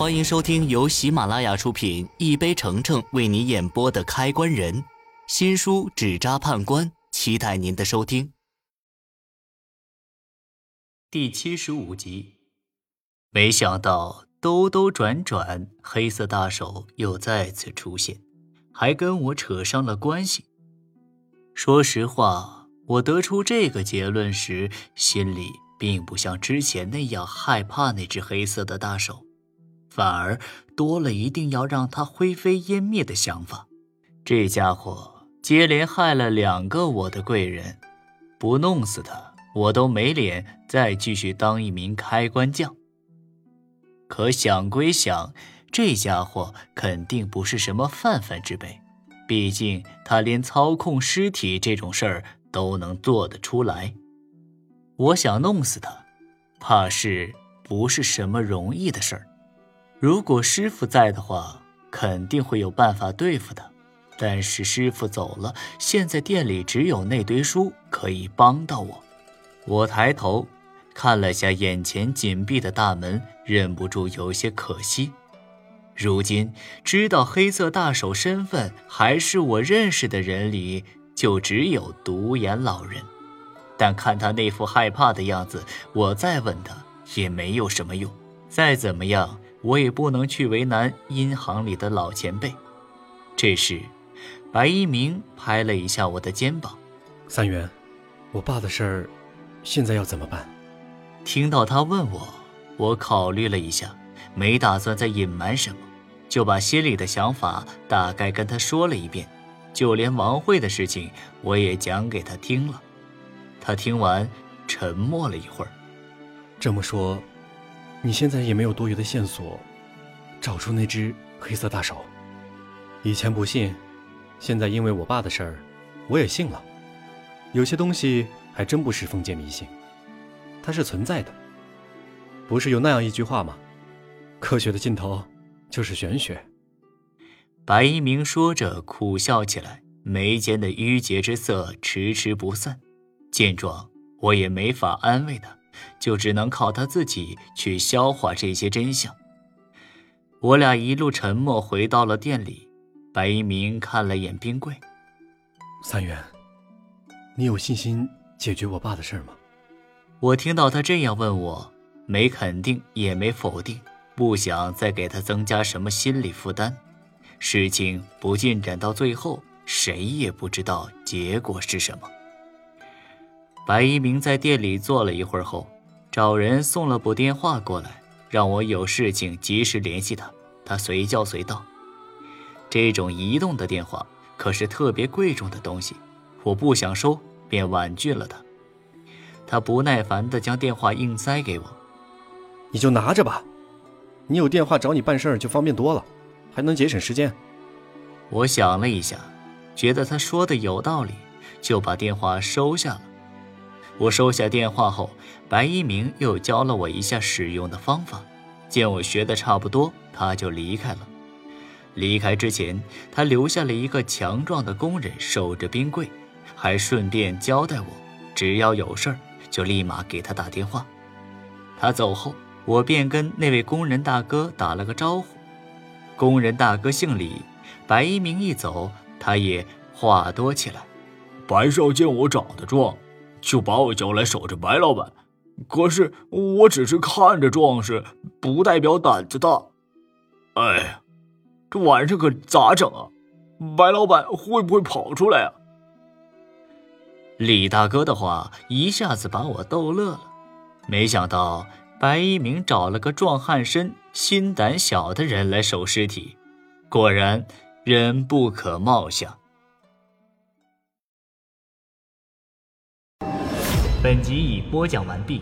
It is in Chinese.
欢迎收听由喜马拉雅出品、一杯橙橙为你演播的《开关人》新书《纸扎判官》，期待您的收听。第七十五集，没想到兜兜转转，黑色大手又再次出现，还跟我扯上了关系。说实话，我得出这个结论时，心里并不像之前那样害怕那只黑色的大手。反而多了一定要让他灰飞烟灭的想法。这家伙接连害了两个我的贵人，不弄死他，我都没脸再继续当一名开关匠。可想归想，这家伙肯定不是什么泛泛之辈，毕竟他连操控尸体这种事儿都能做得出来。我想弄死他，怕是不是什么容易的事儿。如果师傅在的话，肯定会有办法对付他。但是师傅走了，现在店里只有那堆书可以帮到我。我抬头看了下眼前紧闭的大门，忍不住有些可惜。如今知道黑色大手身份还是我认识的人里，就只有独眼老人。但看他那副害怕的样子，我再问他也没有什么用。再怎么样。我也不能去为难银行里的老前辈。这时，白一鸣拍了一下我的肩膀：“三元，我爸的事儿，现在要怎么办？”听到他问我，我考虑了一下，没打算再隐瞒什么，就把心里的想法大概跟他说了一遍，就连王慧的事情我也讲给他听了。他听完，沉默了一会儿。这么说。你现在也没有多余的线索，找出那只黑色大手。以前不信，现在因为我爸的事儿，我也信了。有些东西还真不是封建迷信，它是存在的。不是有那样一句话吗？科学的尽头就是玄学。白一鸣说着，苦笑起来，眉间的郁结之色迟迟不散。见状，我也没法安慰他。就只能靠他自己去消化这些真相。我俩一路沉默回到了店里。白一鸣看了眼冰柜，三元，你有信心解决我爸的事吗？我听到他这样问我，没肯定也没否定，不想再给他增加什么心理负担。事情不进展到最后，谁也不知道结果是什么。白一鸣在店里坐了一会儿后，找人送了部电话过来，让我有事情及时联系他。他随叫随到。这种移动的电话可是特别贵重的东西，我不想收，便婉拒了他。他不耐烦地将电话硬塞给我：“你就拿着吧，你有电话找你办事儿就方便多了，还能节省时间。”我想了一下，觉得他说的有道理，就把电话收下了。我收下电话后，白一鸣又教了我一下使用的方法。见我学的差不多，他就离开了。离开之前，他留下了一个强壮的工人守着冰柜，还顺便交代我，只要有事儿就立马给他打电话。他走后，我便跟那位工人大哥打了个招呼。工人大哥姓李。白一鸣一走，他也话多起来：“白少见我长得壮。”就把我叫来守着白老板，可是我只是看着壮实，不代表胆子大。哎，这晚上可咋整啊？白老板会不会跑出来啊？李大哥的话一下子把我逗乐了。没想到白一鸣找了个壮汉身、心胆小的人来守尸体，果然人不可貌相。本集已播讲完毕。